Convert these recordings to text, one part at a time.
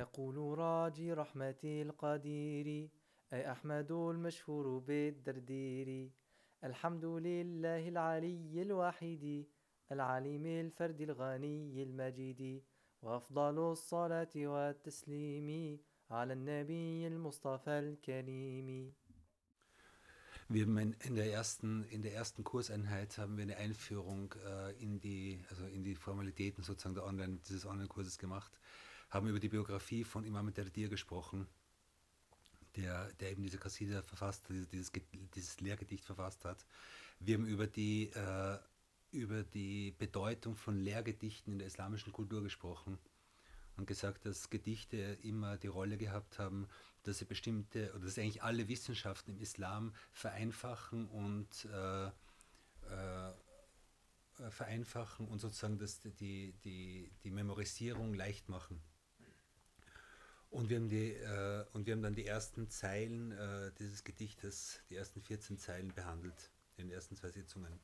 يقول راجي رحمة القدير أي أحمد المشهور بالدردير الحمد لله العلي الوحيد العليم الفرد الغني المجيد وأفضل الصلاة والتسليم على النبي المصطفى الكريم Wir in der ersten, in der ersten Kurseinheit haben wir eine Einführung äh, in, die, also in die Formalitäten sozusagen der Online, dieses Online-Kurses gemacht, haben über die Biografie von Imam Derdir gesprochen, der, der eben diese Kassida verfasst, dieses, dieses Lehrgedicht verfasst hat. Wir haben über die, äh, über die Bedeutung von Lehrgedichten in der islamischen Kultur gesprochen und gesagt, dass Gedichte immer die Rolle gehabt haben, dass sie bestimmte, oder dass eigentlich alle Wissenschaften im Islam vereinfachen und äh, äh, vereinfachen und sozusagen das, die, die, die Memorisierung leicht machen. Und wir haben, die, äh, und wir haben dann die ersten Zeilen äh, dieses Gedichtes, die ersten 14 Zeilen behandelt in den ersten zwei Sitzungen.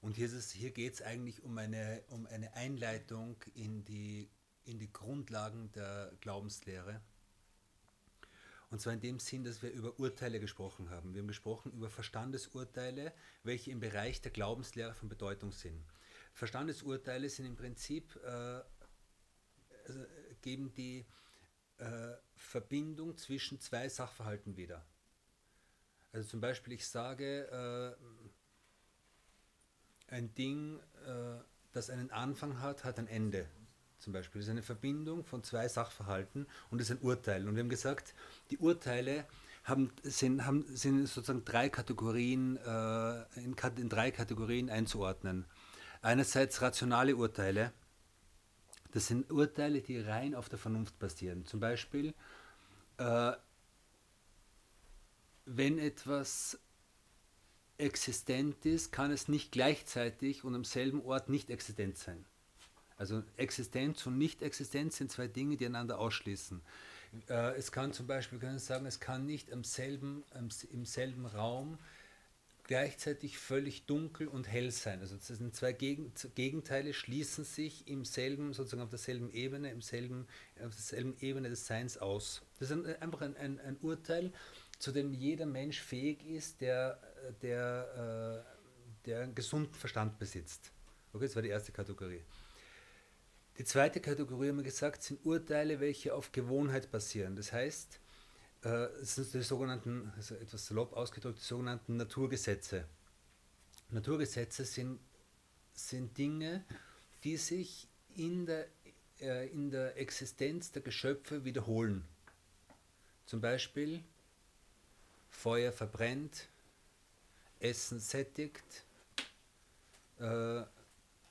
Und hier, hier geht es eigentlich um eine, um eine Einleitung in die in die Grundlagen der Glaubenslehre. Und zwar in dem Sinn, dass wir über Urteile gesprochen haben. Wir haben gesprochen über Verstandesurteile, welche im Bereich der Glaubenslehre von Bedeutung sind. Verstandesurteile sind im Prinzip, äh, also geben die äh, Verbindung zwischen zwei Sachverhalten wieder. Also zum Beispiel, ich sage, äh, ein Ding, äh, das einen Anfang hat, hat ein Ende zum Beispiel. Das ist eine Verbindung von zwei Sachverhalten und das ist ein Urteil. Und wir haben gesagt, die Urteile haben, sind, haben, sind sozusagen drei Kategorien, äh, in, in, drei Kategorien einzuordnen. Einerseits rationale Urteile. Das sind Urteile, die rein auf der Vernunft basieren. Zum Beispiel, äh, wenn etwas existent ist, kann es nicht gleichzeitig und am selben Ort nicht existent sein. Also Existenz und Nicht-Existenz sind zwei Dinge, die einander ausschließen. Äh, es kann zum Beispiel, können sagen, es kann nicht im selben, im selben Raum gleichzeitig völlig dunkel und hell sein. Also das sind zwei Gegenteile, schließen sich im selben, sozusagen auf derselben Ebene, im selben, auf derselben Ebene des Seins aus. Das ist einfach ein, ein, ein Urteil, zu dem jeder Mensch fähig ist, der, der, äh, der einen gesunden Verstand besitzt. Okay, das war die erste Kategorie. Die zweite Kategorie, haben wir gesagt, sind Urteile, welche auf Gewohnheit basieren. Das heißt, äh, sind die sogenannten, also etwas salopp ausgedrückt, die sogenannten Naturgesetze. Naturgesetze sind, sind Dinge, die sich in der, äh, in der Existenz der Geschöpfe wiederholen. Zum Beispiel Feuer verbrennt, Essen sättigt, äh,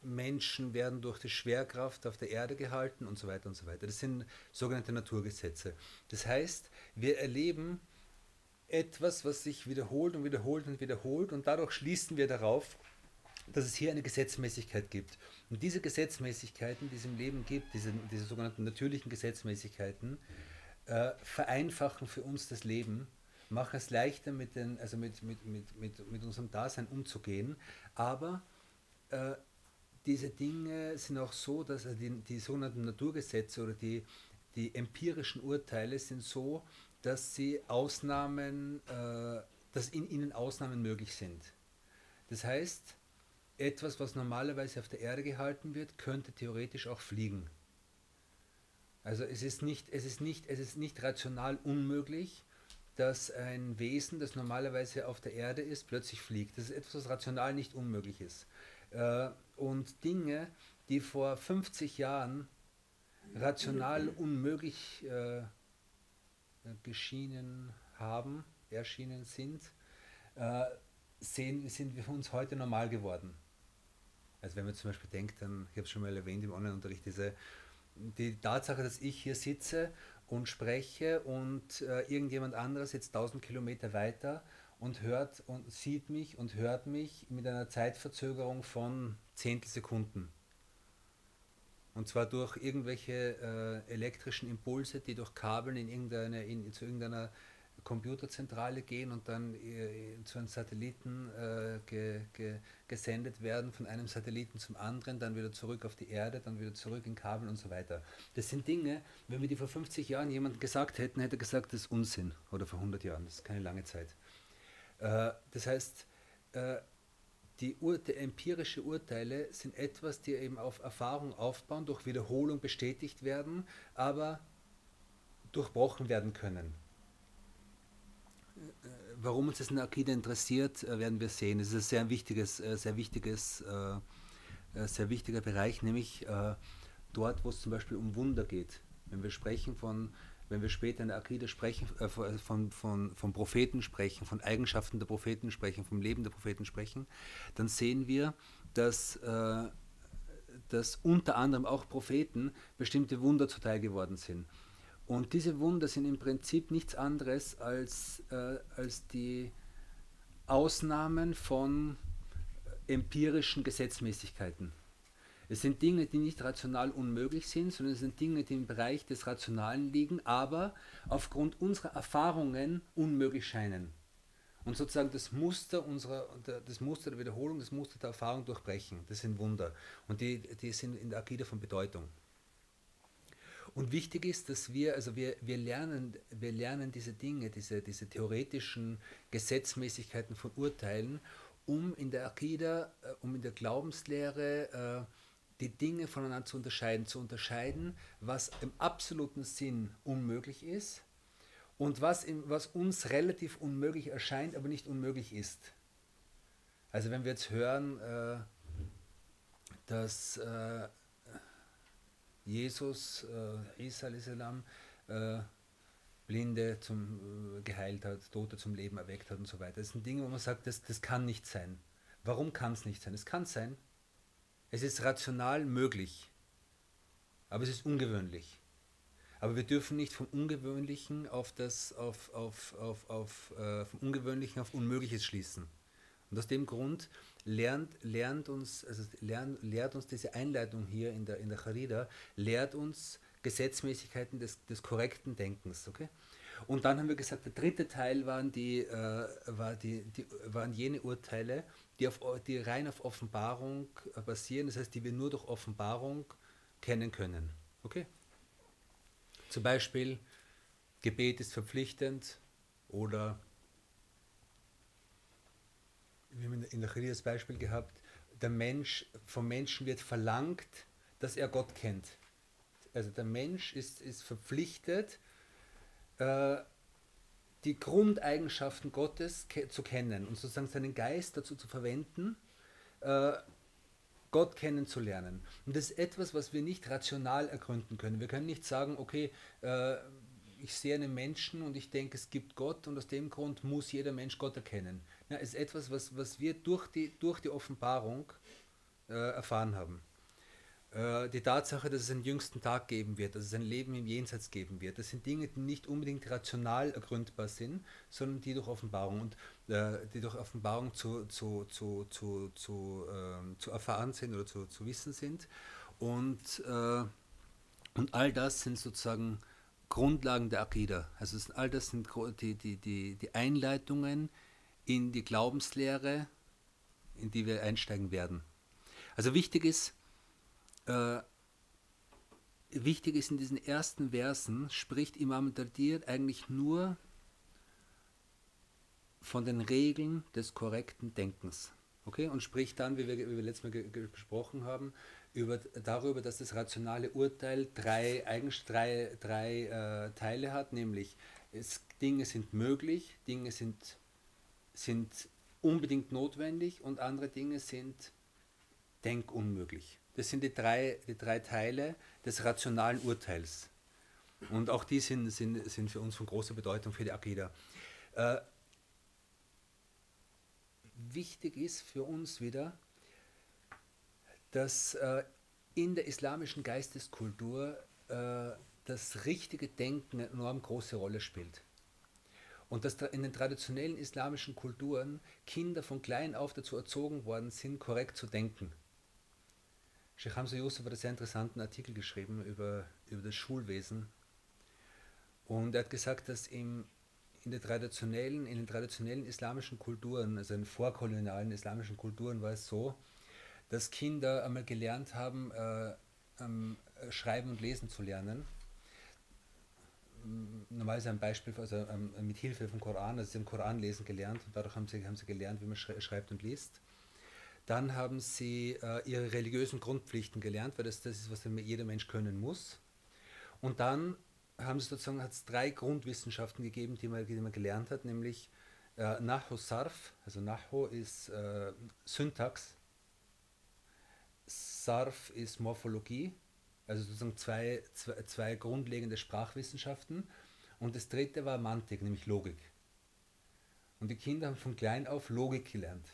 Menschen werden durch die Schwerkraft auf der Erde gehalten und so weiter und so weiter. Das sind sogenannte Naturgesetze. Das heißt, wir erleben etwas, was sich wiederholt und wiederholt und wiederholt und dadurch schließen wir darauf, dass es hier eine Gesetzmäßigkeit gibt. Und diese Gesetzmäßigkeiten, die es im Leben gibt, diese, diese sogenannten natürlichen Gesetzmäßigkeiten, äh, vereinfachen für uns das Leben, machen es leichter, mit, den, also mit, mit, mit, mit, mit unserem Dasein umzugehen, aber äh, diese Dinge sind auch so, dass also die, die sogenannten Naturgesetze oder die, die empirischen Urteile sind so, dass sie Ausnahmen, äh, dass in ihnen Ausnahmen möglich sind. Das heißt, etwas, was normalerweise auf der Erde gehalten wird, könnte theoretisch auch fliegen. Also es ist nicht, es ist nicht, es ist nicht rational unmöglich, dass ein Wesen, das normalerweise auf der Erde ist, plötzlich fliegt. Das ist etwas, was rational nicht unmöglich ist. Äh, und Dinge, die vor 50 Jahren rational unmöglich äh, geschienen haben, erschienen sind, äh, sehen, sind wir uns heute normal geworden. Also wenn man zum Beispiel denkt, dann, ich habe es schon mal erwähnt im Online-Unterricht, diese, die Tatsache, dass ich hier sitze und spreche und äh, irgendjemand anderes sitzt 1000 Kilometer weiter und hört und sieht mich und hört mich mit einer Zeitverzögerung von Zehntelsekunden. Und zwar durch irgendwelche äh, elektrischen Impulse, die durch Kabeln in irgendeine, in, zu irgendeiner Computerzentrale gehen und dann äh, zu einem Satelliten äh, ge, ge, gesendet werden, von einem Satelliten zum anderen, dann wieder zurück auf die Erde, dann wieder zurück in Kabel und so weiter. Das sind Dinge, wenn wir die vor 50 Jahren jemand gesagt hätten, hätte er gesagt, das ist Unsinn. Oder vor 100 Jahren, das ist keine lange Zeit. Äh, das heißt, äh, die, Ur die empirische Urteile sind etwas, die eben auf Erfahrung aufbauen, durch Wiederholung bestätigt werden, aber durchbrochen werden können. Äh, warum uns das in der Akide interessiert, äh, werden wir sehen. Es ist ein sehr wichtiges, äh, sehr wichtiges, sehr wichtiger Bereich, nämlich dort, wo es zum Beispiel um Wunder geht. Wenn wir sprechen von, wenn wir später in der Akide sprechen, von, von, von Propheten sprechen, von Eigenschaften der Propheten sprechen, vom Leben der Propheten sprechen, dann sehen wir, dass, dass unter anderem auch Propheten bestimmte Wunder zuteil geworden sind. Und diese Wunder sind im Prinzip nichts anderes als, äh, als die Ausnahmen von empirischen Gesetzmäßigkeiten. Es sind Dinge, die nicht rational unmöglich sind, sondern es sind Dinge, die im Bereich des Rationalen liegen, aber aufgrund unserer Erfahrungen unmöglich scheinen. Und sozusagen das Muster unserer, das Muster der Wiederholung, das Muster der Erfahrung durchbrechen. Das sind Wunder. Und die, die sind in der Akide von Bedeutung. Und wichtig ist, dass wir, also wir, wir, lernen, wir lernen diese Dinge, diese, diese theoretischen Gesetzmäßigkeiten von Urteilen, um in der Akida, äh, um in der Glaubenslehre äh, die Dinge voneinander zu unterscheiden, zu unterscheiden, was im absoluten Sinn unmöglich ist und was, im, was uns relativ unmöglich erscheint, aber nicht unmöglich ist. Also wenn wir jetzt hören, äh, dass äh, Jesus, äh, Isa salam, äh, Blinde zum, äh, geheilt hat, Tote zum Leben erweckt hat und so weiter. Das sind Dinge, wo man sagt, das, das kann nicht sein. Warum kann es nicht sein? Es kann sein. Es ist rational möglich, aber es ist ungewöhnlich. Aber wir dürfen nicht vom Ungewöhnlichen auf das, auf, auf, auf, auf, äh, vom Ungewöhnlichen auf Unmögliches schließen. Und aus dem Grund lernt, lernt, uns, also lernt, lehrt uns diese Einleitung hier in der, in der Charida, lehrt uns Gesetzmäßigkeiten des, des korrekten Denkens. Okay? Und dann haben wir gesagt, der dritte Teil waren, die, äh, war die, die, waren jene Urteile, die, auf, die rein auf Offenbarung basieren, das heißt, die wir nur durch Offenbarung kennen können. Okay? Zum Beispiel, Gebet ist verpflichtend oder wir haben in der Chirie das Beispiel gehabt, der Mensch, vom Menschen wird verlangt, dass er Gott kennt. Also der Mensch ist, ist verpflichtet, äh, die Grundeigenschaften Gottes ke zu kennen und sozusagen seinen Geist dazu zu verwenden, äh, Gott kennenzulernen. Und das ist etwas, was wir nicht rational ergründen können. Wir können nicht sagen, okay, äh, ich sehe einen Menschen und ich denke, es gibt Gott und aus dem Grund muss jeder Mensch Gott erkennen. Ja, ist etwas, was, was wir durch die, durch die Offenbarung äh, erfahren haben. Äh, die Tatsache, dass es einen jüngsten Tag geben wird, dass es ein Leben im Jenseits geben wird, das sind Dinge, die nicht unbedingt rational ergründbar sind, sondern die durch Offenbarung und äh, die durch Offenbarung zu, zu, zu, zu, zu, ähm, zu erfahren sind oder zu, zu wissen sind. Und, äh, und all das sind sozusagen Grundlagen der Akida. Also all das sind die, die, die, die Einleitungen, in die Glaubenslehre, in die wir einsteigen werden. Also wichtig ist, äh, wichtig ist in diesen ersten Versen, spricht Imam Dardir eigentlich nur von den Regeln des korrekten Denkens. Okay? Und spricht dann, wie wir, wie wir letztes Mal besprochen haben, über, darüber, dass das rationale Urteil drei, drei, drei äh, Teile hat, nämlich es, Dinge sind möglich, Dinge sind sind unbedingt notwendig und andere Dinge sind denkunmöglich. Das sind die drei, die drei Teile des rationalen Urteils. Und auch die sind, sind, sind für uns von großer Bedeutung für die Akida. Äh, wichtig ist für uns wieder, dass äh, in der islamischen Geisteskultur äh, das richtige Denken eine enorm große Rolle spielt. Und dass in den traditionellen islamischen Kulturen Kinder von klein auf dazu erzogen worden sind, korrekt zu denken. Sheikh Hamza Yusuf hat einen sehr interessanten Artikel geschrieben über, über das Schulwesen. Und er hat gesagt, dass im, in, der traditionellen, in den traditionellen islamischen Kulturen, also in vorkolonialen islamischen Kulturen war es so, dass Kinder einmal gelernt haben, äh, ähm, Schreiben und Lesen zu lernen. Normalerweise ein Beispiel, also ähm, mit Hilfe vom Koran, also sie haben Koran lesen gelernt und dadurch haben sie, haben sie gelernt, wie man schreibt und liest. Dann haben sie äh, ihre religiösen Grundpflichten gelernt, weil das das ist, was jeder Mensch können muss. Und dann haben sie sozusagen hat es drei Grundwissenschaften gegeben, die man, die man gelernt hat, nämlich äh, Nahu Sarf, also Nahu ist äh, Syntax, Sarf ist Morphologie, also sozusagen zwei, zwei, zwei grundlegende Sprachwissenschaften. Und das dritte war Mantik, nämlich Logik. Und die Kinder haben von klein auf Logik gelernt.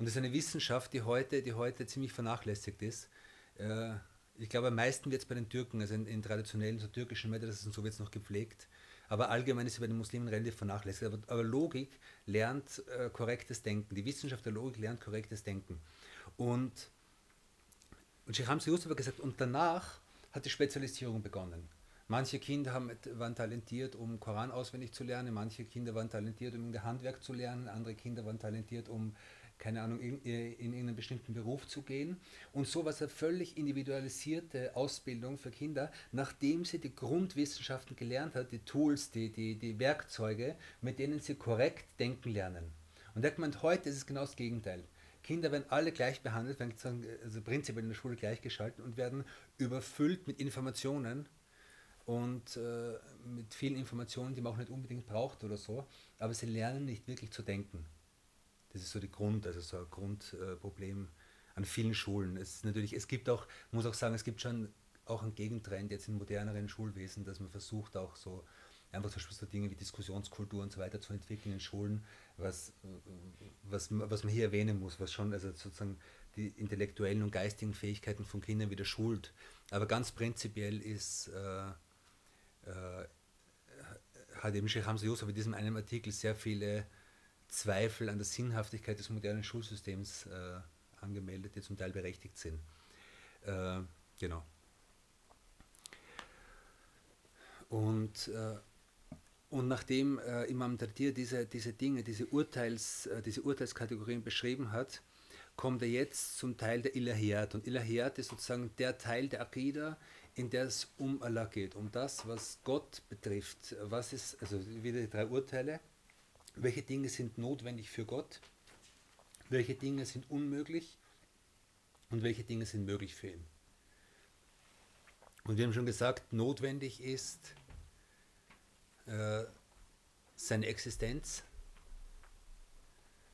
Und das ist eine Wissenschaft, die heute, die heute ziemlich vernachlässigt ist. Äh, ich glaube, am meisten wird es bei den Türken, also in, in traditionellen so türkischen Madrasas und so wird es noch gepflegt. Aber allgemein ist es bei den Muslimen relativ vernachlässigt. Aber, aber Logik lernt äh, korrektes Denken. Die Wissenschaft der Logik lernt korrektes Denken. Und, und Sheikh Hamza Yusuf hat gesagt, und danach hat die Spezialisierung begonnen. Manche Kinder haben, waren talentiert, um Koran auswendig zu lernen, manche Kinder waren talentiert, um Handwerk zu lernen, andere Kinder waren talentiert, um keine Ahnung, in, in, in einen bestimmten Beruf zu gehen. Und so was eine völlig individualisierte Ausbildung für Kinder, nachdem sie die Grundwissenschaften gelernt hat, die Tools, die, die, die Werkzeuge, mit denen sie korrekt denken lernen. Und er meint, heute ist es genau das Gegenteil. Kinder werden alle gleich behandelt, werden also prinzipiell in der Schule gleichgeschaltet und werden überfüllt mit Informationen und äh, mit vielen Informationen, die man auch nicht unbedingt braucht oder so, aber sie lernen nicht wirklich zu denken. Das ist so die Grund, also so ein Grundproblem an vielen Schulen. Es ist natürlich, es gibt auch, muss auch sagen, es gibt schon auch einen Gegentrend jetzt in moderneren Schulwesen, dass man versucht auch so einfach zum Beispiel so Dinge wie Diskussionskultur und so weiter zu entwickeln in Schulen, was, was, was man hier erwähnen muss, was schon also sozusagen die intellektuellen und geistigen Fähigkeiten von Kindern wieder schult. Aber ganz prinzipiell ist, äh, äh, hat eben Sheikh Hamza Yusuf in diesem einen Artikel sehr viele Zweifel an der Sinnhaftigkeit des modernen Schulsystems äh, angemeldet, die zum Teil berechtigt sind. Äh, genau. Und, äh, und nachdem äh, Imam Dardir diese, diese Dinge, diese, Urteils, äh, diese Urteilskategorien beschrieben hat, kommt er jetzt zum Teil der Ilahiyat. Und Ilahiyat ist sozusagen der Teil der Aqidah, in der es um Allah geht, um das, was Gott betrifft. Was ist, also wieder die drei Urteile, welche Dinge sind notwendig für Gott, welche Dinge sind unmöglich und welche Dinge sind möglich für ihn. Und wir haben schon gesagt, notwendig ist äh, seine Existenz,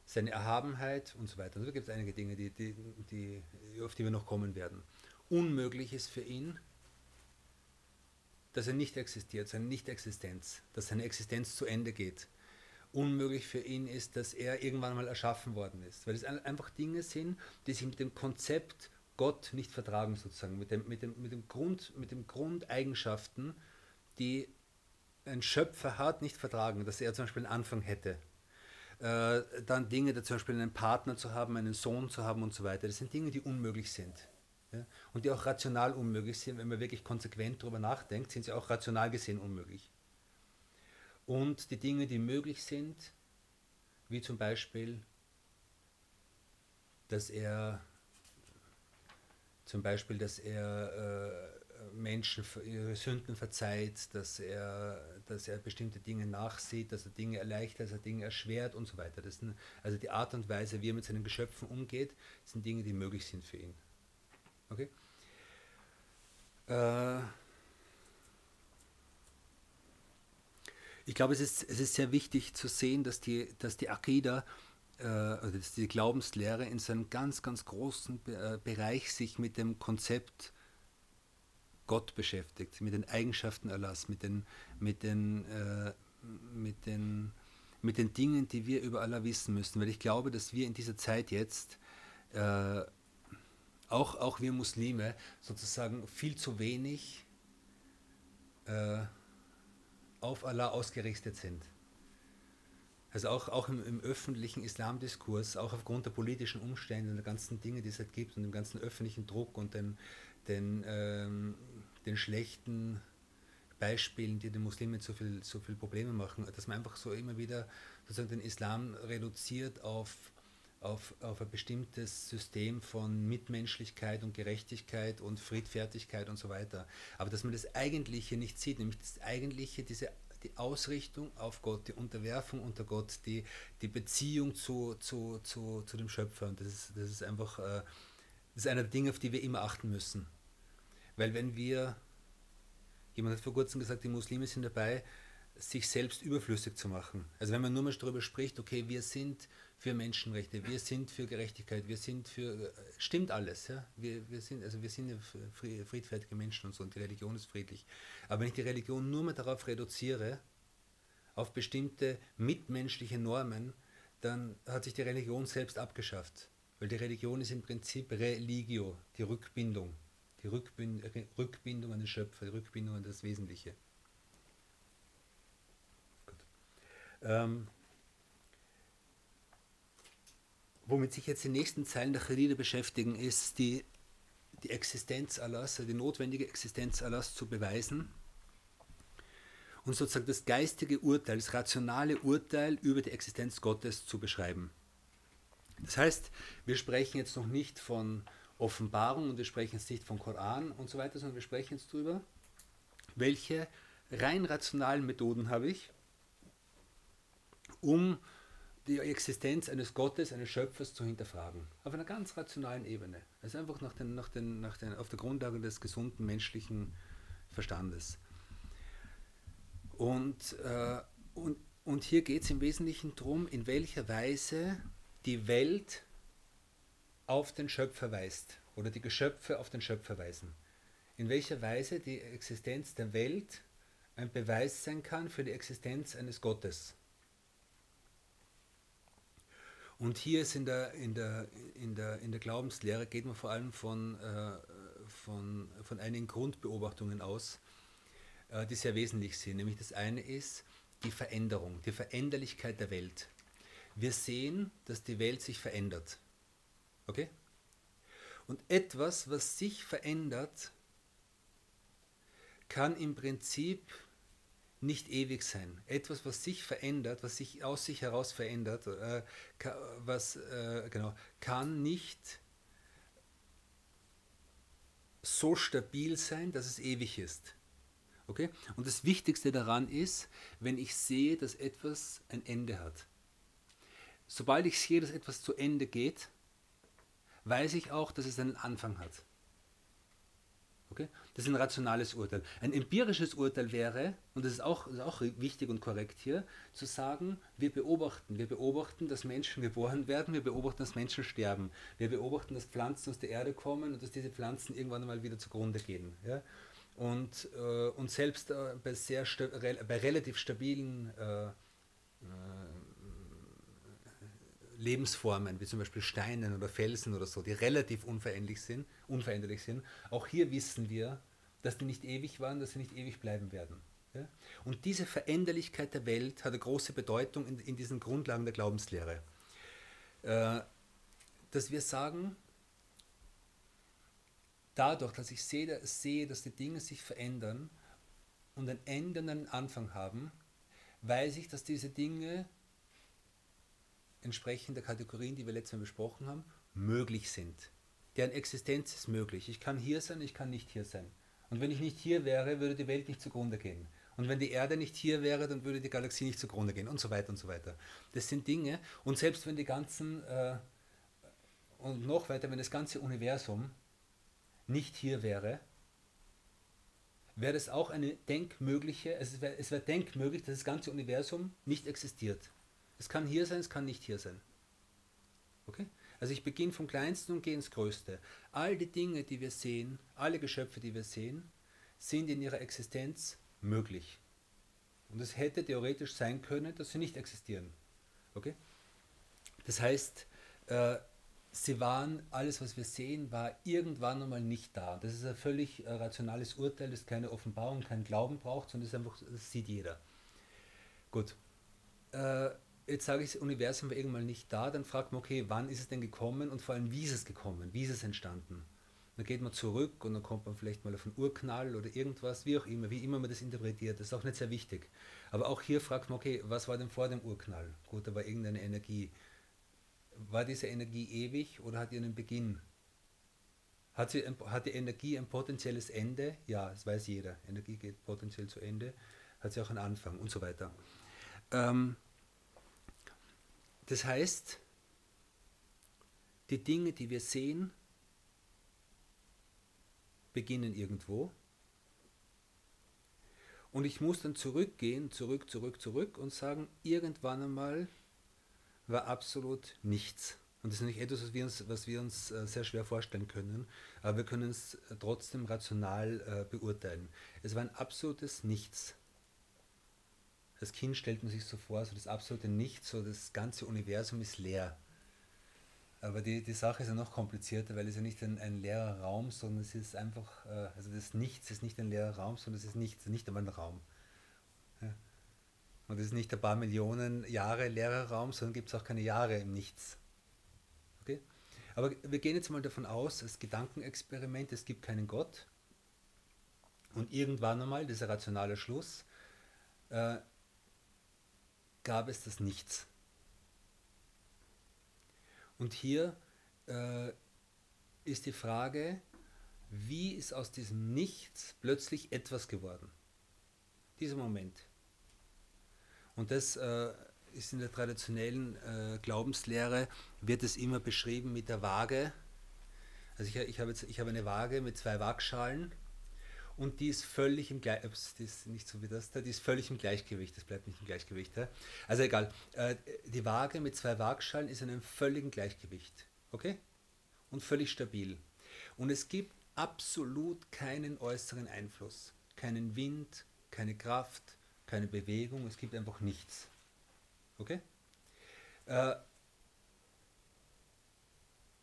seine Erhabenheit und so weiter. Und da gibt es einige Dinge, die, die, die, auf die wir noch kommen werden. Unmöglich ist für ihn, dass er nicht existiert, seine Nicht-Existenz, dass seine Existenz zu Ende geht unmöglich für ihn ist, dass er irgendwann mal erschaffen worden ist. Weil es einfach Dinge sind, die sich mit dem Konzept Gott nicht vertragen, sozusagen, mit, dem, mit, dem, mit, dem Grund, den Grundeigenschaften, die ein Schöpfer hat, nicht vertragen, dass er zum Beispiel einen Anfang hätte. Äh, dann Dinge, da zum Beispiel einen Partner zu haben, einen Sohn zu haben und so weiter. Das sind Dinge, die unmöglich sind. Ja? Und die auch rational unmöglich sind. Wenn man wirklich konsequent darüber nachdenkt, sind sie auch rational gesehen unmöglich und die Dinge, die möglich sind, wie zum Beispiel, dass er zum Beispiel, dass er äh, Menschen ihre Sünden verzeiht, dass er, dass er bestimmte Dinge nachsieht, dass er Dinge erleichtert, dass er Dinge erschwert und so weiter. Das sind, also die Art und Weise, wie er mit seinen Geschöpfen umgeht, sind Dinge, die möglich sind für ihn. Okay? Äh, Ich glaube, es ist, es ist sehr wichtig zu sehen, dass die, dass die Akida, äh, dass die Glaubenslehre in seinem ganz, ganz großen äh, Bereich sich mit dem Konzept Gott beschäftigt, mit den Eigenschaften Allahs, mit den, mit den, äh, mit den, mit den Dingen, die wir über Allah wissen müssen. Weil ich glaube, dass wir in dieser Zeit jetzt, äh, auch, auch wir Muslime, sozusagen viel zu wenig äh, auf Allah ausgerichtet sind. Also auch, auch im, im öffentlichen Islamdiskurs, auch aufgrund der politischen Umstände und der ganzen Dinge, die es halt gibt und dem ganzen öffentlichen Druck und den, den, ähm, den schlechten Beispielen, die den Muslimen so viel, so viel Probleme machen, dass man einfach so immer wieder sozusagen den Islam reduziert auf, auf, auf ein bestimmtes System von Mitmenschlichkeit und Gerechtigkeit und Friedfertigkeit und so weiter. Aber dass man das Eigentliche nicht sieht, nämlich das Eigentliche, diese die Ausrichtung auf Gott, die Unterwerfung unter Gott, die, die Beziehung zu, zu, zu, zu dem Schöpfer. Und das ist, das ist einfach äh, das ist einer der Dinge, auf die wir immer achten müssen. Weil wenn wir, jemand hat vor kurzem gesagt, die Muslime sind dabei, sich selbst überflüssig zu machen. Also wenn man nur mal darüber spricht, okay, wir sind für Menschenrechte, wir sind für Gerechtigkeit, wir sind für, stimmt alles, ja, wir, wir sind, also wir sind friedfertige Menschen und so und die Religion ist friedlich. Aber wenn ich die Religion nur mal darauf reduziere, auf bestimmte mitmenschliche Normen, dann hat sich die Religion selbst abgeschafft. Weil die Religion ist im Prinzip Religio, die Rückbindung. Die Rückbind Rückbindung an den Schöpfer, die Rückbindung an das Wesentliche. Ähm, womit sich jetzt die nächsten Zeilen der Chalide beschäftigen, ist die, die Existenz Allahs, die notwendige Existenz Allahs zu beweisen und sozusagen das geistige Urteil, das rationale Urteil über die Existenz Gottes zu beschreiben. Das heißt, wir sprechen jetzt noch nicht von Offenbarung und wir sprechen jetzt nicht vom Koran und so weiter, sondern wir sprechen jetzt darüber, welche rein rationalen Methoden habe ich, um die Existenz eines Gottes, eines Schöpfers zu hinterfragen. Auf einer ganz rationalen Ebene. Also einfach nach den, nach den, nach den, auf der Grundlage des gesunden menschlichen Verstandes. Und, äh, und, und hier geht es im Wesentlichen darum, in welcher Weise die Welt auf den Schöpfer weist oder die Geschöpfe auf den Schöpfer weisen. In welcher Weise die Existenz der Welt ein Beweis sein kann für die Existenz eines Gottes. Und hier ist in der, in der, in der, in der Glaubenslehre, geht man vor allem von, äh, von, von einigen Grundbeobachtungen aus, äh, die sehr wesentlich sind. Nämlich das eine ist die Veränderung, die Veränderlichkeit der Welt. Wir sehen, dass die Welt sich verändert. Okay? Und etwas, was sich verändert, kann im Prinzip nicht ewig sein. Etwas, was sich verändert, was sich aus sich heraus verändert, äh, was, äh, genau, kann nicht so stabil sein, dass es ewig ist. Okay? Und das Wichtigste daran ist, wenn ich sehe, dass etwas ein Ende hat. Sobald ich sehe, dass etwas zu Ende geht, weiß ich auch, dass es einen Anfang hat. Okay? Das ist ein rationales Urteil. Ein empirisches Urteil wäre, und das ist auch, ist auch wichtig und korrekt hier, zu sagen, wir beobachten. Wir beobachten, dass Menschen geboren werden, wir beobachten, dass Menschen sterben. Wir beobachten, dass Pflanzen aus der Erde kommen und dass diese Pflanzen irgendwann einmal wieder zugrunde gehen. Ja? Und, äh, und selbst äh, bei, sehr bei relativ stabilen äh, äh Lebensformen, wie zum Beispiel Steinen oder Felsen oder so, die relativ unveränderlich sind, unveränderlich sind, auch hier wissen wir, dass die nicht ewig waren, dass sie nicht ewig bleiben werden. Ja? Und diese Veränderlichkeit der Welt hat eine große Bedeutung in, in diesen Grundlagen der Glaubenslehre. Äh, dass wir sagen, dadurch, dass ich sehe, sehe, dass die Dinge sich verändern und ein Ende und einen Anfang haben, weiß ich, dass diese Dinge entsprechend der Kategorien, die wir letztes Mal besprochen haben, möglich sind. Deren Existenz ist möglich. Ich kann hier sein, ich kann nicht hier sein. Und wenn ich nicht hier wäre, würde die Welt nicht zugrunde gehen. Und wenn die Erde nicht hier wäre, dann würde die Galaxie nicht zugrunde gehen und so weiter und so weiter. Das sind Dinge, und selbst wenn die ganzen, äh, und noch weiter, wenn das ganze Universum nicht hier wäre, wäre das auch eine denkmögliche, es wäre wär denkmöglich, dass das ganze Universum nicht existiert. Es kann hier sein, es kann nicht hier sein. Okay? Also ich beginne vom Kleinsten und gehe ins Größte. All die Dinge, die wir sehen, alle Geschöpfe, die wir sehen, sind in ihrer Existenz möglich. Und es hätte theoretisch sein können, dass sie nicht existieren. Okay? Das heißt, äh, sie waren, alles was wir sehen, war irgendwann einmal nicht da. Das ist ein völlig äh, rationales Urteil, das keine Offenbarung, kein Glauben braucht, sondern das, einfach, das sieht jeder. Gut. Äh, jetzt sage ich, das Universum war irgendwann nicht da, dann fragt man, okay, wann ist es denn gekommen und vor allem, wie ist es gekommen, wie ist es entstanden? dann geht man zurück und dann kommt man vielleicht mal auf einen Urknall oder irgendwas, wie auch immer, wie immer man das interpretiert, das ist auch nicht sehr wichtig. Aber auch hier fragt man, okay, was war denn vor dem Urknall? Gut, da war irgendeine Energie. War diese Energie ewig oder hat die einen Beginn? Hat, sie, hat die Energie ein potenzielles Ende? Ja, das weiß jeder. Energie geht potenziell zu Ende. Hat sie auch einen Anfang und so weiter. Ähm, das heißt, die Dinge, die wir sehen, beginnen irgendwo. Und ich muss dann zurückgehen, zurück, zurück, zurück und sagen, irgendwann einmal war absolut nichts. Und das ist nicht etwas, was wir uns, was wir uns äh, sehr schwer vorstellen können, aber wir können es trotzdem rational äh, beurteilen. Es war ein absolutes Nichts. Als Kind stellt man sich so vor, so das absolute Nichts, so das ganze Universum ist leer. Aber die, die Sache ist ja noch komplizierter, weil es ja nicht ein, ein leerer Raum, sondern es ist einfach, äh, also das Nichts ist nicht ein leerer Raum, sondern es ist nichts, nicht einmal ein Raum. Ja. Und es ist nicht ein paar Millionen Jahre leerer Raum, sondern gibt es auch keine Jahre im Nichts. Okay? Aber wir gehen jetzt mal davon aus, als Gedankenexperiment, es gibt keinen Gott. Und irgendwann einmal, dieser rationale Schluss, äh, gab es das Nichts. Und hier äh, ist die Frage, wie ist aus diesem Nichts plötzlich etwas geworden? Dieser Moment. Und das äh, ist in der traditionellen äh, Glaubenslehre, wird es immer beschrieben mit der Waage. Also ich, ich habe habe eine Waage mit zwei Waagschalen und die ist völlig im Gleichgewicht, ist nicht so wie das da, die ist völlig im Gleichgewicht, das bleibt nicht im Gleichgewicht. Ja? Also egal, äh, die Waage mit zwei Waagschalen ist in einem völligen Gleichgewicht, okay? Und völlig stabil. Und es gibt absolut keinen äußeren Einfluss, keinen Wind, keine Kraft, keine Bewegung, es gibt einfach nichts, okay? Äh,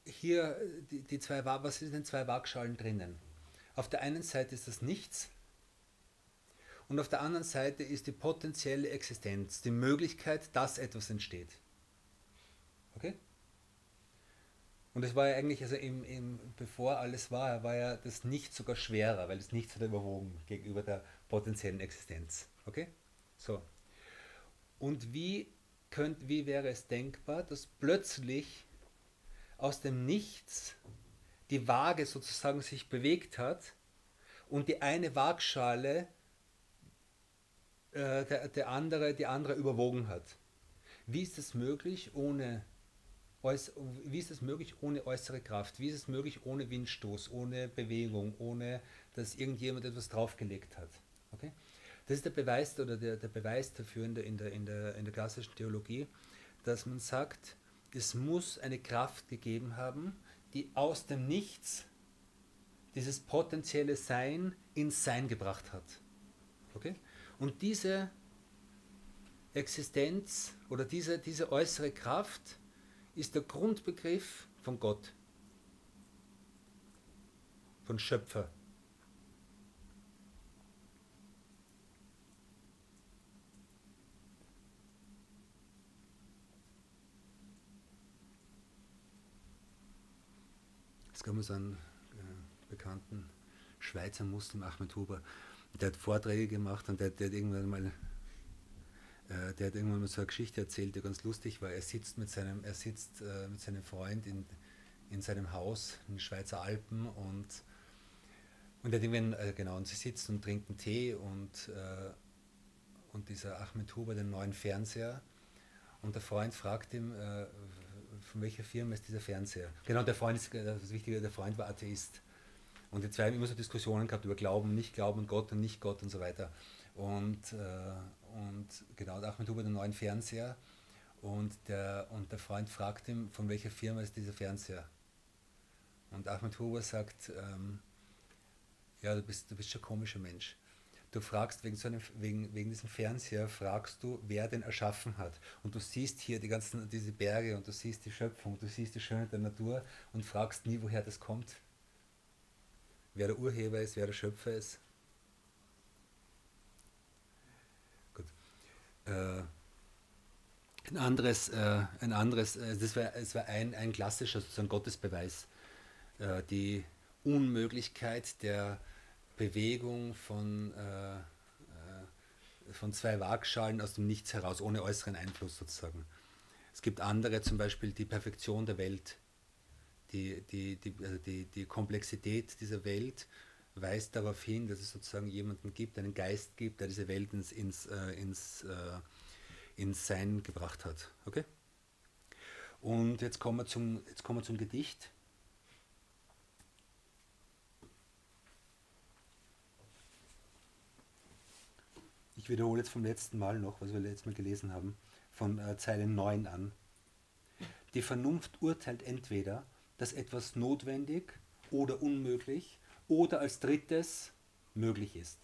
hier die, die zwei, was sind denn zwei Waagschalen drinnen? Auf der einen Seite ist das Nichts und auf der anderen Seite ist die potenzielle Existenz, die Möglichkeit, dass etwas entsteht. Okay? Und es war ja eigentlich, also im, im, bevor alles war, war ja das Nichts sogar schwerer, weil das Nichts hat überwogen gegenüber der potenziellen Existenz. Okay? So. Und wie, könnt, wie wäre es denkbar, dass plötzlich aus dem Nichts die Waage sozusagen sich bewegt hat und die eine Waagschale äh, der, der andere, die andere überwogen hat. Wie ist es möglich ohne wie ist es möglich ohne äußere Kraft? Wie ist es möglich ohne Windstoß, ohne Bewegung, ohne dass irgendjemand etwas draufgelegt hat? Okay? Das ist der Beweis oder der, der Beweis dafür in der, in, der, in, der, in der klassischen Theologie, dass man sagt, es muss eine Kraft gegeben haben, die aus dem Nichts dieses potenzielle Sein ins Sein gebracht hat. Okay? Und diese Existenz oder diese, diese äußere Kraft ist der Grundbegriff von Gott, von Schöpfer. Es gab mal so einen äh, bekannten Schweizer Muslim, Ahmed Huber, der hat Vorträge gemacht und der, der hat irgendwann mal äh, der hat irgendwann mal so eine Geschichte erzählt, die ganz lustig war. Er sitzt mit seinem, er sitzt äh, mit seinem Freund in, in seinem Haus in den Schweizer Alpen und, und er hat irgendwann, äh, genau, und sie sitzen und trinken Tee und, äh, und dieser Ahmed Huber den neuen Fernseher und der Freund fragt ihn, äh, von welcher Firma ist dieser Fernseher? Genau, der Freund ist das Wichtige, der Freund war Atheist. Und die zwei haben immer so Diskussionen gehabt über Glauben, nicht Glauben, Gott und nicht Gott und so weiter. Und, äh, und genau, da Ahmed Huber den neuen Fernseher. Und der, und der Freund fragt ihn, von welcher Firma ist dieser Fernseher? Und Ahmed Huber sagt, ähm, ja, du bist, du bist schon ein komischer Mensch du fragst wegen, so einem, wegen, wegen diesem Fernseher, fragst du, wer den erschaffen hat. Und du siehst hier die ganzen, diese Berge und du siehst die Schöpfung, du siehst die Schönheit der Natur und fragst nie, woher das kommt. Wer der Urheber ist, wer der Schöpfer ist. Gut. Äh, ein anderes, äh, ein anderes äh, das war, es war ein, ein klassischer sozusagen Gottesbeweis. Äh, die Unmöglichkeit der Bewegung von, äh, äh, von zwei Waagschalen aus dem Nichts heraus, ohne äußeren Einfluss sozusagen. Es gibt andere, zum Beispiel die Perfektion der Welt, die, die, die, also die, die Komplexität dieser Welt weist darauf hin, dass es sozusagen jemanden gibt, einen Geist gibt, der diese Welt ins, ins, äh, ins, äh, ins Sein gebracht hat. Okay? Und jetzt kommen wir zum, jetzt kommen wir zum Gedicht. Ich wiederhole jetzt vom letzten Mal noch, was wir letztes Mal gelesen haben, von äh, Zeile 9 an. Die Vernunft urteilt entweder, dass etwas notwendig oder unmöglich oder als drittes möglich ist.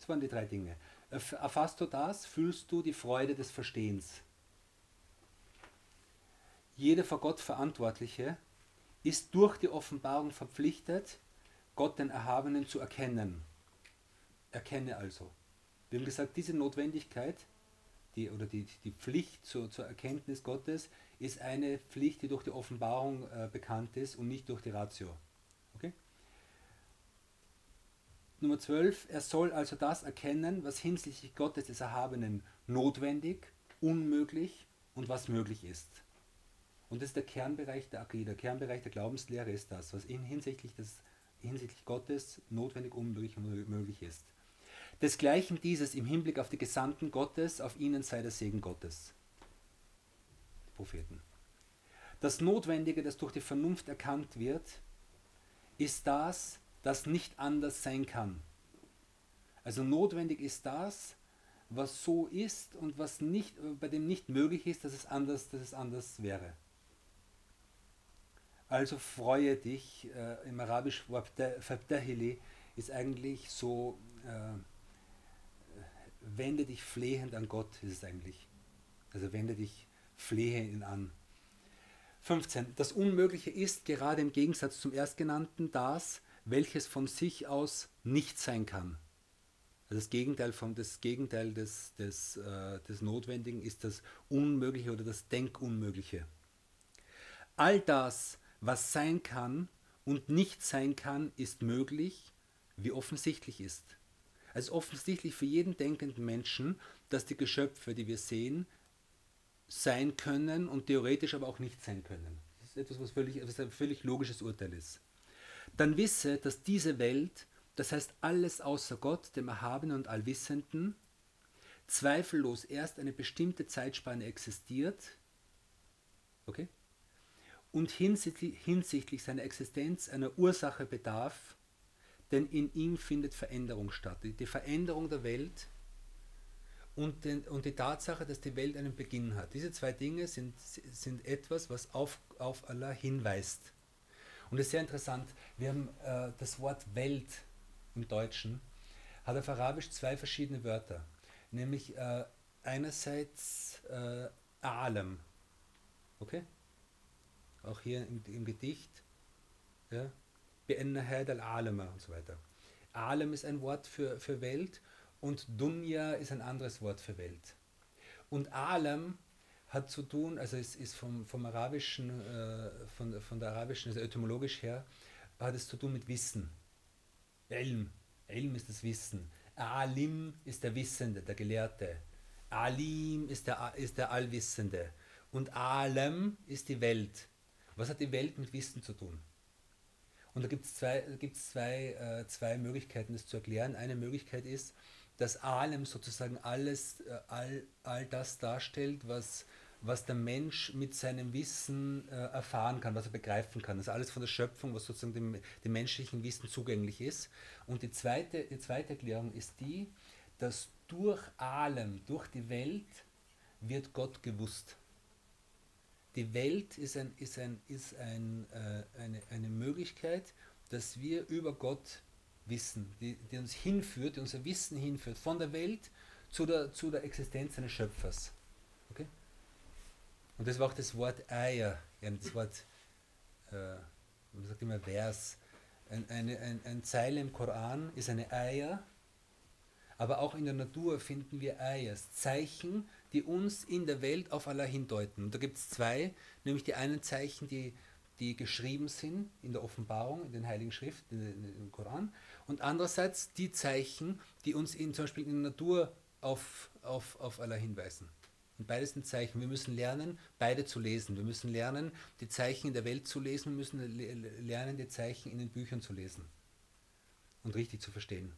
Das waren die drei Dinge. Erfasst du das, fühlst du die Freude des Verstehens. Jeder vor Gott Verantwortliche ist durch die Offenbarung verpflichtet, Gott den Erhabenen zu erkennen. Erkenne also. Wir haben gesagt, diese Notwendigkeit die, oder die, die Pflicht zur, zur Erkenntnis Gottes ist eine Pflicht, die durch die Offenbarung äh, bekannt ist und nicht durch die Ratio. Okay? Nummer 12, er soll also das erkennen, was hinsichtlich Gottes des Erhabenen notwendig, unmöglich und was möglich ist. Und das ist der Kernbereich der Akide, der Kernbereich der Glaubenslehre ist das, was in hinsichtlich, des, hinsichtlich Gottes notwendig, unmöglich und möglich ist. Desgleichen dieses im Hinblick auf die Gesandten Gottes, auf ihnen sei der Segen Gottes. Propheten. Das Notwendige, das durch die Vernunft erkannt wird, ist das, das nicht anders sein kann. Also notwendig ist das, was so ist und was nicht, bei dem nicht möglich ist, dass es anders, dass es anders wäre. Also freue dich, äh, im Arabisch Fabdahili ist eigentlich so, äh, wende dich flehend an Gott, ist es eigentlich. Also wende dich flehend an. 15. Das Unmögliche ist gerade im Gegensatz zum Erstgenannten das, welches von sich aus nicht sein kann. Also das Gegenteil, von, das Gegenteil des, des, äh, des Notwendigen ist das Unmögliche oder das Denkunmögliche. All das, was sein kann und nicht sein kann, ist möglich, wie offensichtlich ist. Also offensichtlich für jeden denkenden Menschen, dass die Geschöpfe, die wir sehen, sein können und theoretisch aber auch nicht sein können. Das ist etwas, was, völlig, was ein völlig logisches Urteil ist. Dann wisse, dass diese Welt, das heißt alles außer Gott, dem Erhabenen und Allwissenden, zweifellos erst eine bestimmte Zeitspanne existiert, okay? und hinsichtlich, hinsichtlich seiner Existenz einer Ursache bedarf, denn in ihm findet Veränderung statt. Die Veränderung der Welt und, den, und die Tatsache, dass die Welt einen Beginn hat. Diese zwei Dinge sind, sind etwas, was auf, auf Allah hinweist. Und es ist sehr interessant, wir haben äh, das Wort Welt im Deutschen, hat auf Arabisch zwei verschiedene Wörter. Nämlich äh, einerseits äh, Alam, okay? Auch hier im, im Gedicht, ja? al-Alama und so weiter. Alam ist ein Wort für, für Welt und Dunya ist ein anderes Wort für Welt. Und Alam hat zu tun, also es ist vom, vom arabischen, äh, von, von der arabischen, also etymologisch her, hat es zu tun mit Wissen. Elm, Elm ist das Wissen. Alim ist der Wissende, der Gelehrte. Alim ist der, ist der Allwissende. Und Alam ist die Welt. Was hat die Welt mit Wissen zu tun? Und da gibt es zwei, gibt's zwei, äh, zwei Möglichkeiten, das zu erklären. Eine Möglichkeit ist, dass Alem sozusagen alles, äh, all, all das darstellt, was, was der Mensch mit seinem Wissen äh, erfahren kann, was er begreifen kann. Das ist alles von der Schöpfung, was sozusagen dem, dem menschlichen Wissen zugänglich ist. Und die zweite, die zweite Erklärung ist die, dass durch Alem, durch die Welt, wird Gott gewusst. Die Welt ist, ein, ist, ein, ist ein, äh, eine, eine Möglichkeit, dass wir über Gott Wissen, die, die uns hinführt, die unser Wissen hinführt, von der Welt zu der, zu der Existenz eines Schöpfers. Okay? Und das war auch das Wort Eier, das Wort, äh, man sagt immer Vers. Ein, eine, ein, ein Zeile im Koran ist eine Eier, aber auch in der Natur finden wir Eier, Zeichen, die uns in der Welt auf Allah hindeuten. Und da gibt es zwei, nämlich die einen Zeichen, die die geschrieben sind in der Offenbarung, in den Heiligen Schriften, im Koran, und andererseits die Zeichen, die uns in, zum Beispiel in der Natur auf, auf, auf Allah hinweisen. Und beides sind Zeichen. Wir müssen lernen, beide zu lesen. Wir müssen lernen, die Zeichen in der Welt zu lesen. Wir müssen lernen, die Zeichen in den Büchern zu lesen. Und richtig zu verstehen.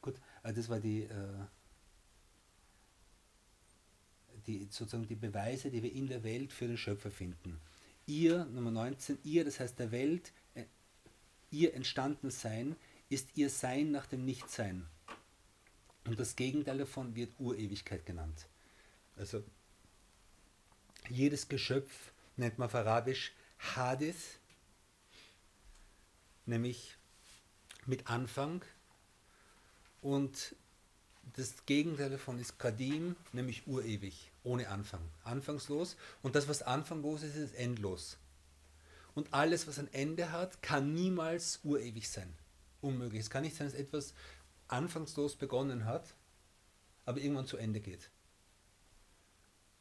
Gut, also das war die, äh, die, sozusagen die Beweise, die wir in der Welt für den Schöpfer finden. Ihr, Nummer 19, ihr, das heißt der Welt, äh, ihr entstanden Sein, ist ihr Sein nach dem Nichtsein. Und das Gegenteil davon wird Urewigkeit genannt. Also jedes Geschöpf nennt man auf Arabisch Hadith, nämlich mit Anfang. Und das Gegenteil davon ist Kadim, nämlich urewig, ohne Anfang. Anfangslos. Und das, was anfanglos ist, ist endlos. Und alles, was ein Ende hat, kann niemals urewig sein. Unmöglich. Es kann nicht sein, dass etwas anfangslos begonnen hat, aber irgendwann zu Ende geht.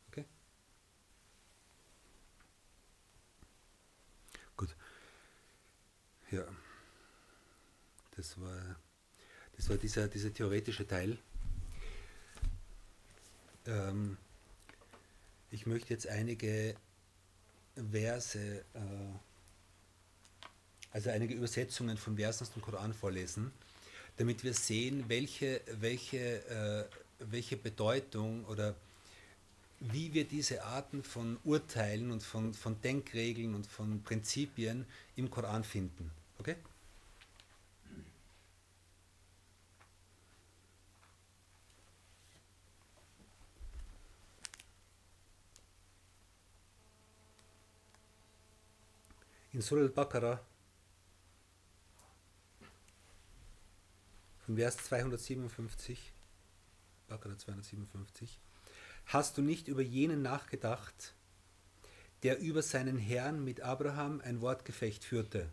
Okay? Gut. Ja. Das war, das war dieser, dieser theoretische Teil. Ähm, ich möchte jetzt einige Verse, äh, also einige Übersetzungen von Versen aus dem Koran vorlesen, damit wir sehen, welche, welche, äh, welche Bedeutung oder wie wir diese Arten von Urteilen und von, von Denkregeln und von Prinzipien im Koran finden. Okay? In Surah al-Baqarah von Vers 257, Baqarah 257, hast du nicht über jenen nachgedacht, der über seinen Herrn mit Abraham ein Wortgefecht führte.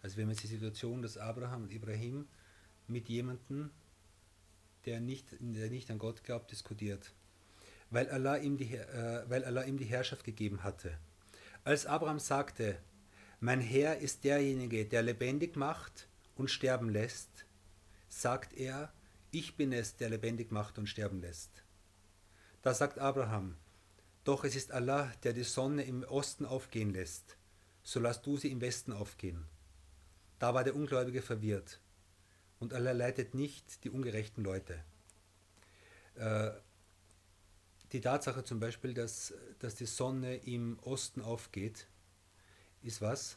Also wir haben jetzt die Situation, dass Abraham und Ibrahim mit jemandem, der nicht, der nicht an Gott glaubt, diskutiert, weil Allah ihm die, äh, weil Allah ihm die Herrschaft gegeben hatte. Als Abraham sagte, mein Herr ist derjenige, der lebendig macht und sterben lässt, sagt er, ich bin es, der lebendig macht und sterben lässt. Da sagt Abraham, doch es ist Allah, der die Sonne im Osten aufgehen lässt, so lass du sie im Westen aufgehen. Da war der Ungläubige verwirrt, und Allah leitet nicht die ungerechten Leute. Äh, die Tatsache zum Beispiel, dass, dass die Sonne im Osten aufgeht, ist was?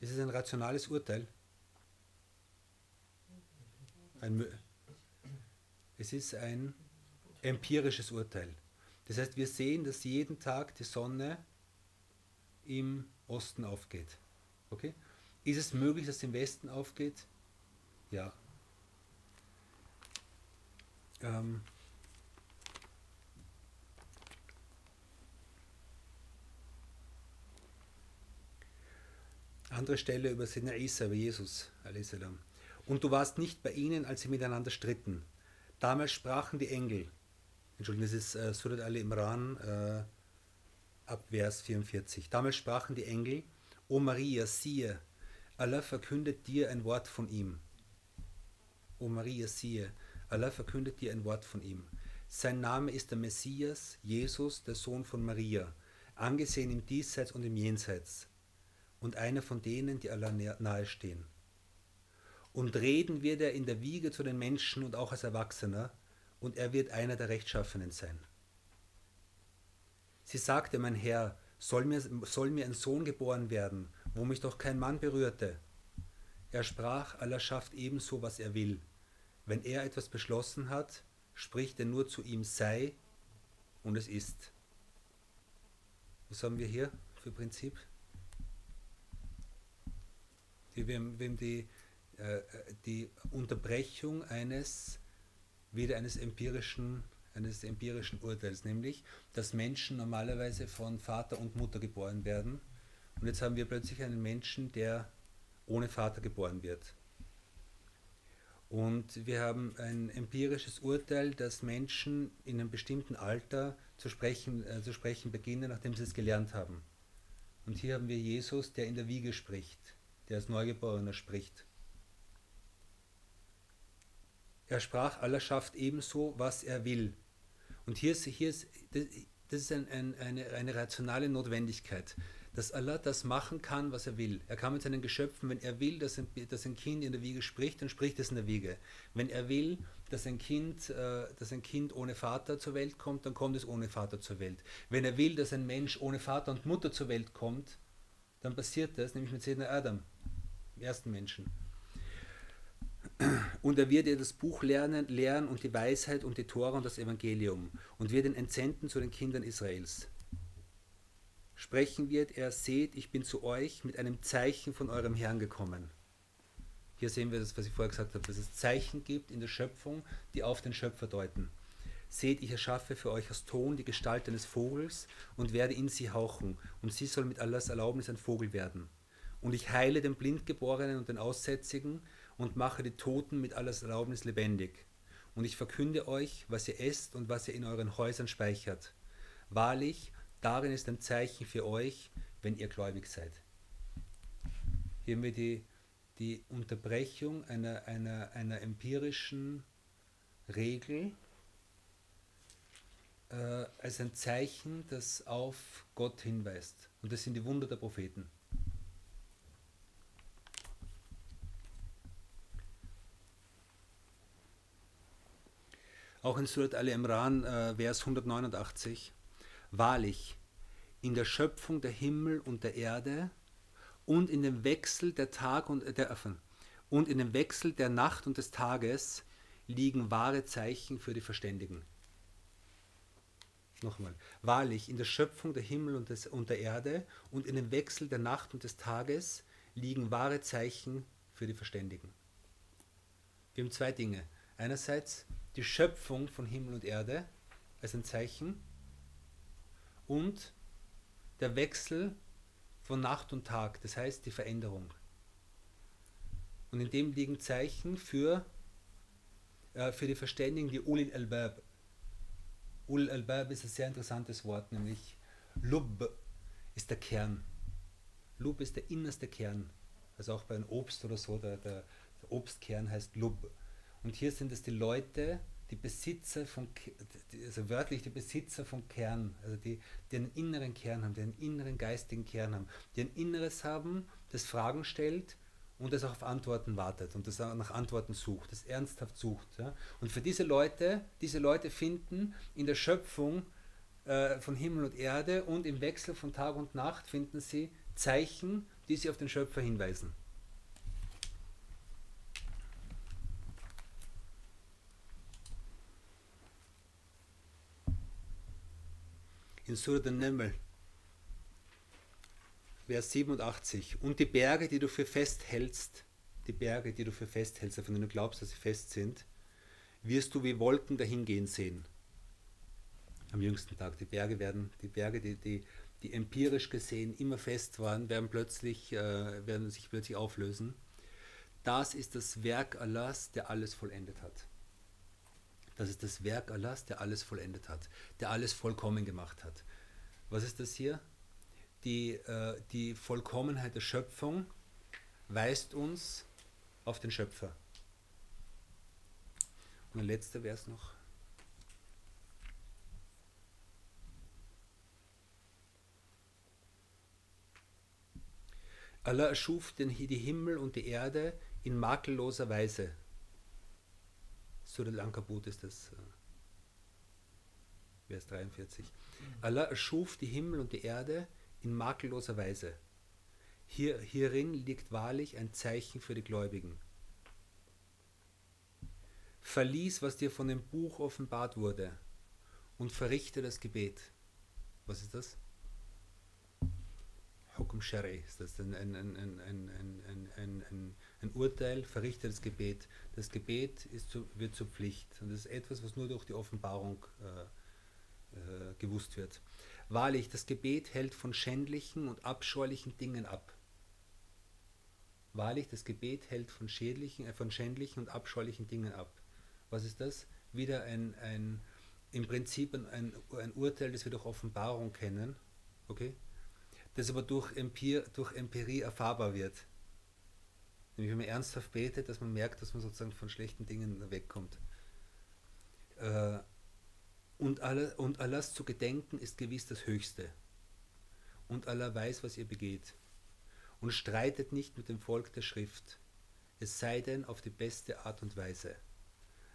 Ist es ein rationales Urteil? Ein, es ist ein empirisches Urteil. Das heißt, wir sehen, dass jeden Tag die Sonne im Osten aufgeht. Okay? Ist es möglich, dass sie im Westen aufgeht? Ja. Ähm, Andere Stelle über Sinna Isa, über Jesus. Und du warst nicht bei ihnen, als sie miteinander stritten. Damals sprachen die Engel. Entschuldigung, das ist äh, Surat al-Imran äh, ab Vers 44. Damals sprachen die Engel, O Maria, siehe, Allah verkündet dir ein Wort von ihm. O Maria, siehe, Allah verkündet dir ein Wort von ihm. Sein Name ist der Messias, Jesus, der Sohn von Maria, angesehen im Diesseits und im Jenseits und einer von denen, die Allah nahestehen. Und reden wird er in der Wiege zu den Menschen und auch als Erwachsener, und er wird einer der Rechtschaffenen sein. Sie sagte, mein Herr, soll mir, soll mir ein Sohn geboren werden, wo mich doch kein Mann berührte. Er sprach, Allah schafft ebenso, was er will. Wenn er etwas beschlossen hat, spricht er nur zu ihm sei und es ist. Was haben wir hier für Prinzip? Die, wir, wir die, äh, die Unterbrechung eines wieder eines empirischen, eines empirischen Urteils, nämlich, dass Menschen normalerweise von Vater und Mutter geboren werden. Und jetzt haben wir plötzlich einen Menschen, der ohne Vater geboren wird. Und wir haben ein empirisches Urteil, dass Menschen in einem bestimmten Alter zu sprechen, äh, zu sprechen beginnen, nachdem sie es gelernt haben. Und hier haben wir Jesus, der in der Wiege spricht, der als Neugeborener spricht. Er sprach, Allah schafft ebenso, was er will. Und hier ist, hier ist das ist ein, ein, eine, eine rationale Notwendigkeit dass Allah das machen kann, was er will. Er kann mit seinen Geschöpfen, wenn er will, dass ein, dass ein Kind in der Wiege spricht, dann spricht es in der Wiege. Wenn er will, dass ein, kind, äh, dass ein Kind ohne Vater zur Welt kommt, dann kommt es ohne Vater zur Welt. Wenn er will, dass ein Mensch ohne Vater und Mutter zur Welt kommt, dann passiert das, nämlich mit Sedna Adam, ersten Menschen. Und er wird ihr das Buch lernen, lehren und die Weisheit und die Tora und das Evangelium und wird ihn entsenden zu den Kindern Israels sprechen wird, er seht, ich bin zu euch mit einem Zeichen von eurem Herrn gekommen. Hier sehen wir das, was ich vorher gesagt habe, dass es Zeichen gibt in der Schöpfung, die auf den Schöpfer deuten. Seht, ich erschaffe für euch aus Ton die Gestalt eines Vogels und werde in sie hauchen, und sie soll mit Allahs Erlaubnis ein Vogel werden. Und ich heile den Blindgeborenen und den Aussätzigen und mache die Toten mit Allahs Erlaubnis lebendig. Und ich verkünde euch, was ihr esst und was ihr in euren Häusern speichert. Wahrlich, Darin ist ein Zeichen für euch, wenn ihr gläubig seid. Hier haben wir die, die Unterbrechung einer, einer, einer empirischen Regel äh, als ein Zeichen, das auf Gott hinweist. Und das sind die Wunder der Propheten. Auch in Surat al-Imran, äh, Vers 189. Wahrlich, in der Schöpfung der Himmel und der Erde und in dem Wechsel der Tag und der und in dem Wechsel der Nacht und des Tages liegen wahre Zeichen für die Verständigen. Nochmal. Wahrlich, in der Schöpfung der Himmel und, des, und der Erde und in dem Wechsel der Nacht und des Tages liegen wahre Zeichen für die Verständigen. Wir haben zwei Dinge. Einerseits die Schöpfung von Himmel und Erde als ein Zeichen und der Wechsel von Nacht und Tag, das heißt die Veränderung. Und in dem liegen Zeichen für, äh, für die Verständigen, die Ulil Albab. Ulil Albab ist ein sehr interessantes Wort, nämlich Lub ist der Kern. Lub ist der innerste Kern. Also auch bei einem Obst oder so, der, der, der Obstkern heißt Lub. Und hier sind es die Leute, die Besitzer von, also wörtlich die Besitzer vom Kern, also die, die einen inneren Kern haben, die einen inneren geistigen Kern haben, die ein Inneres haben, das Fragen stellt und das auch auf Antworten wartet und das nach Antworten sucht, das ernsthaft sucht. Ja. Und für diese Leute, diese Leute finden in der Schöpfung äh, von Himmel und Erde und im Wechsel von Tag und Nacht finden sie Zeichen, die sie auf den Schöpfer hinweisen. In Surat al-Naml, Vers 87. Und die Berge, die du für fest hältst, die Berge, die du für fest hältst, von denen du glaubst, dass sie fest sind, wirst du wie Wolken dahingehen sehen. Am jüngsten Tag. Die Berge werden, die Berge, die, die, die empirisch gesehen immer fest waren, werden plötzlich, äh, werden sich plötzlich auflösen. Das ist das Werk Allahs, der alles vollendet hat. Das ist das Werk Allahs, der alles vollendet hat, der alles vollkommen gemacht hat. Was ist das hier? Die, äh, die Vollkommenheit der Schöpfung weist uns auf den Schöpfer. Und ein letzter Vers noch. Allah erschuf den, die Himmel und die Erde in makelloser Weise. Surah Al-Ankabut ist das, äh, Vers 43. Allah erschuf die Himmel und die Erde in makelloser Weise. Hier, hierin liegt wahrlich ein Zeichen für die Gläubigen. Verlies, was dir von dem Buch offenbart wurde, und verrichte das Gebet. Was ist das? Hukum Shari ist das ein, ein, ein, ein, ein, ein, Urteil, verrichte das Gebet. Das Gebet ist zu, wird zur Pflicht und das ist etwas, was nur durch die Offenbarung äh, äh, gewusst wird. Wahrlich, das Gebet hält von schändlichen und abscheulichen Dingen ab. Wahrlich, das Gebet hält von, schädlichen, äh, von schändlichen und abscheulichen Dingen ab. Was ist das? Wieder ein, ein im Prinzip ein, ein Urteil, das wir durch Offenbarung kennen. Okay? Das aber durch, Empir, durch Empirie erfahrbar wird. Nämlich wenn man ernsthaft betet, dass man merkt, dass man sozusagen von schlechten Dingen wegkommt. Äh, und, alle, und Allahs zu gedenken ist gewiss das Höchste. Und Allah weiß, was ihr begeht. Und streitet nicht mit dem Volk der Schrift, es sei denn auf die beste Art und Weise.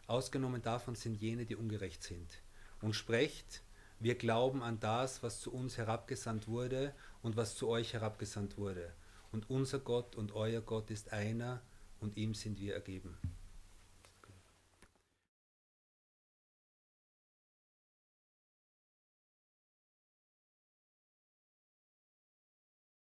Ausgenommen davon sind jene, die ungerecht sind. Und sprecht, wir glauben an das, was zu uns herabgesandt wurde und was zu euch herabgesandt wurde. Und unser Gott und euer Gott ist einer, und ihm sind wir ergeben.